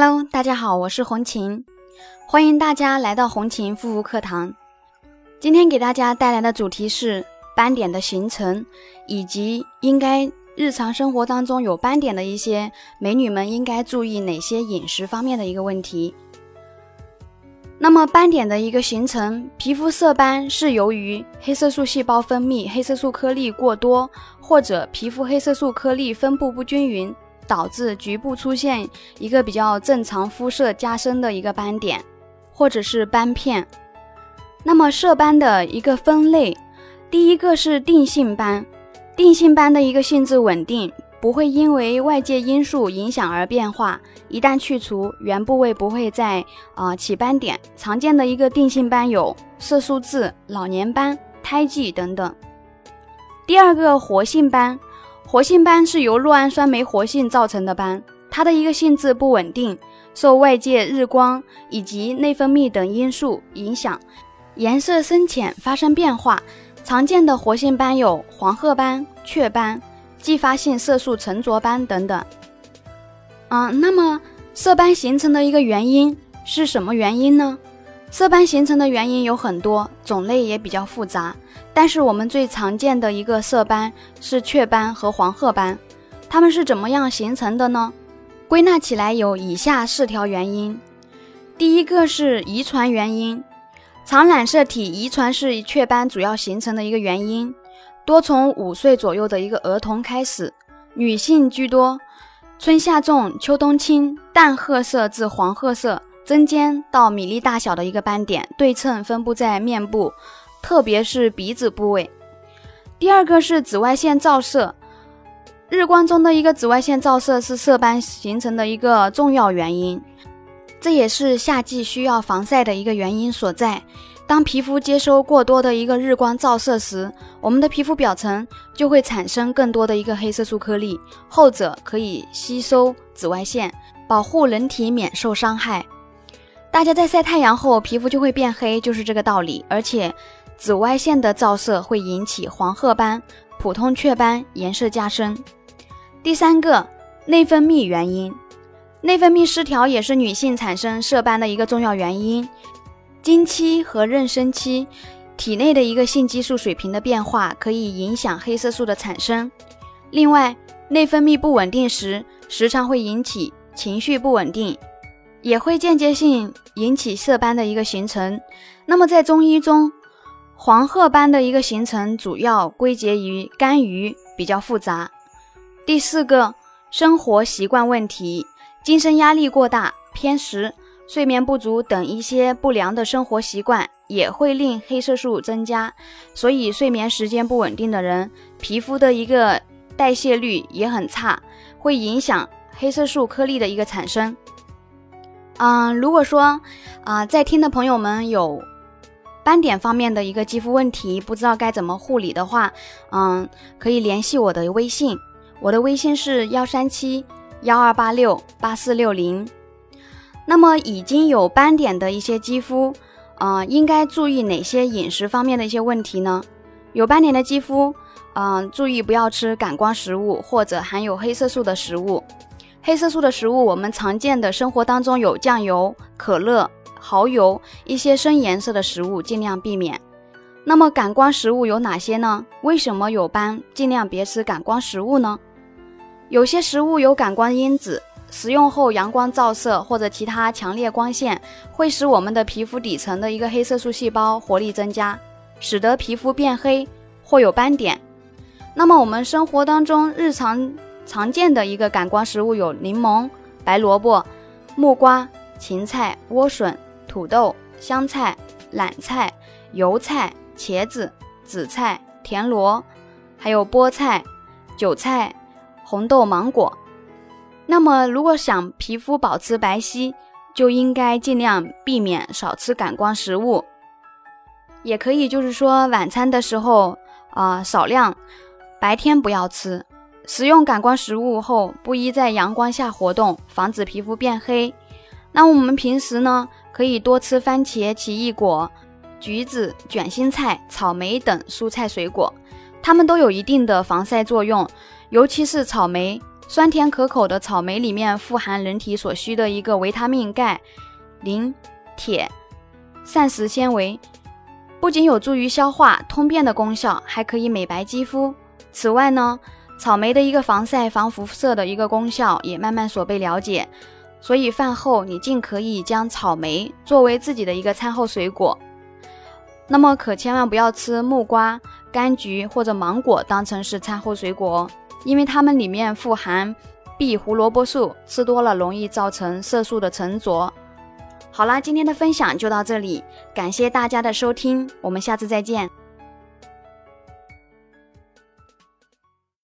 Hello，大家好，我是红琴，欢迎大家来到红琴护肤课堂。今天给大家带来的主题是斑点的形成，以及应该日常生活当中有斑点的一些美女们应该注意哪些饮食方面的一个问题。那么斑点的一个形成，皮肤色斑是由于黑色素细胞分泌黑色素颗粒过多，或者皮肤黑色素颗粒分布不均匀，导致局部出现一个比较正常肤色加深的一个斑点，或者是斑片。那么色斑的一个分类，第一个是定性斑，定性斑的一个性质稳定。不会因为外界因素影响而变化，一旦去除，原部位不会再啊起斑点。常见的一个定性斑有色素痣、老年斑、胎记等等。第二个活性斑，活性斑是由酪氨酸酶活性造成的斑，它的一个性质不稳定，受外界日光以及内分泌等因素影响，颜色深浅发生变化。常见的活性斑有黄褐斑、雀斑。继发性色素沉着斑等等，嗯，那么色斑形成的一个原因是什么原因呢？色斑形成的原因有很多，种类也比较复杂，但是我们最常见的一个色斑是雀斑和黄褐斑，它们是怎么样形成的呢？归纳起来有以下四条原因，第一个是遗传原因，常染色体遗传是雀斑主要形成的一个原因。多从五岁左右的一个儿童开始，女性居多，春夏重，秋冬轻，淡褐色至黄褐色，针尖到米粒大小的一个斑点，对称分布在面部，特别是鼻子部位。第二个是紫外线照射，日光中的一个紫外线照射是色斑形成的一个重要原因，这也是夏季需要防晒的一个原因所在。当皮肤接收过多的一个日光照射时，我们的皮肤表层就会产生更多的一个黑色素颗粒，后者可以吸收紫外线，保护人体免受伤害。大家在晒太阳后，皮肤就会变黑，就是这个道理。而且，紫外线的照射会引起黄褐斑、普通雀斑颜色加深。第三个，内分泌原因，内分泌失调也是女性产生色斑的一个重要原因。经期和妊娠期，体内的一个性激素水平的变化可以影响黑色素的产生。另外，内分泌不稳定时，时常会引起情绪不稳定，也会间接性引起色斑的一个形成。那么，在中医中，黄褐斑的一个形成主要归结于肝郁，比较复杂。第四个，生活习惯问题，精神压力过大、偏食。睡眠不足等一些不良的生活习惯也会令黑色素增加，所以睡眠时间不稳定的人，皮肤的一个代谢率也很差，会影响黑色素颗粒的一个产生。嗯，如果说啊，在听的朋友们有斑点方面的一个肌肤问题，不知道该怎么护理的话，嗯，可以联系我的微信，我的微信是幺三七幺二八六八四六零。那么已经有斑点的一些肌肤，呃，应该注意哪些饮食方面的一些问题呢？有斑点的肌肤，嗯，注意不要吃感光食物或者含有黑色素的食物。黑色素的食物，我们常见的生活当中有酱油、可乐、蚝油一些深颜色的食物，尽量避免。那么感光食物有哪些呢？为什么有斑尽量别吃感光食物呢？有些食物有感光因子。食用后，阳光照射或者其他强烈光线会使我们的皮肤底层的一个黑色素细胞活力增加，使得皮肤变黑或有斑点。那么我们生活当中日常常见的一个感光食物有柠檬、白萝卜、木瓜、芹菜、莴笋、土豆、香菜、榄菜、油菜、茄子、紫菜、田螺，还有菠菜、韭菜、红豆、芒果。那么，如果想皮肤保持白皙，就应该尽量避免少吃感光食物，也可以就是说晚餐的时候啊少量，白天不要吃。食用感光食物后，不宜在阳光下活动，防止皮肤变黑。那我们平时呢，可以多吃番茄、奇异果、橘子、卷心菜、草莓等蔬菜水果，它们都有一定的防晒作用，尤其是草莓。酸甜可口的草莓里面富含人体所需的一个维他命钙、磷、铁、膳食纤维，不仅有助于消化、通便的功效，还可以美白肌肤。此外呢，草莓的一个防晒、防辐射的一个功效也慢慢所被了解。所以饭后你尽可以将草莓作为自己的一个餐后水果。那么可千万不要吃木瓜、柑橘或者芒果当成是餐后水果哦。因为它们里面富含 B 胡萝卜素，吃多了容易造成色素的沉着。好啦，今天的分享就到这里，感谢大家的收听，我们下次再见。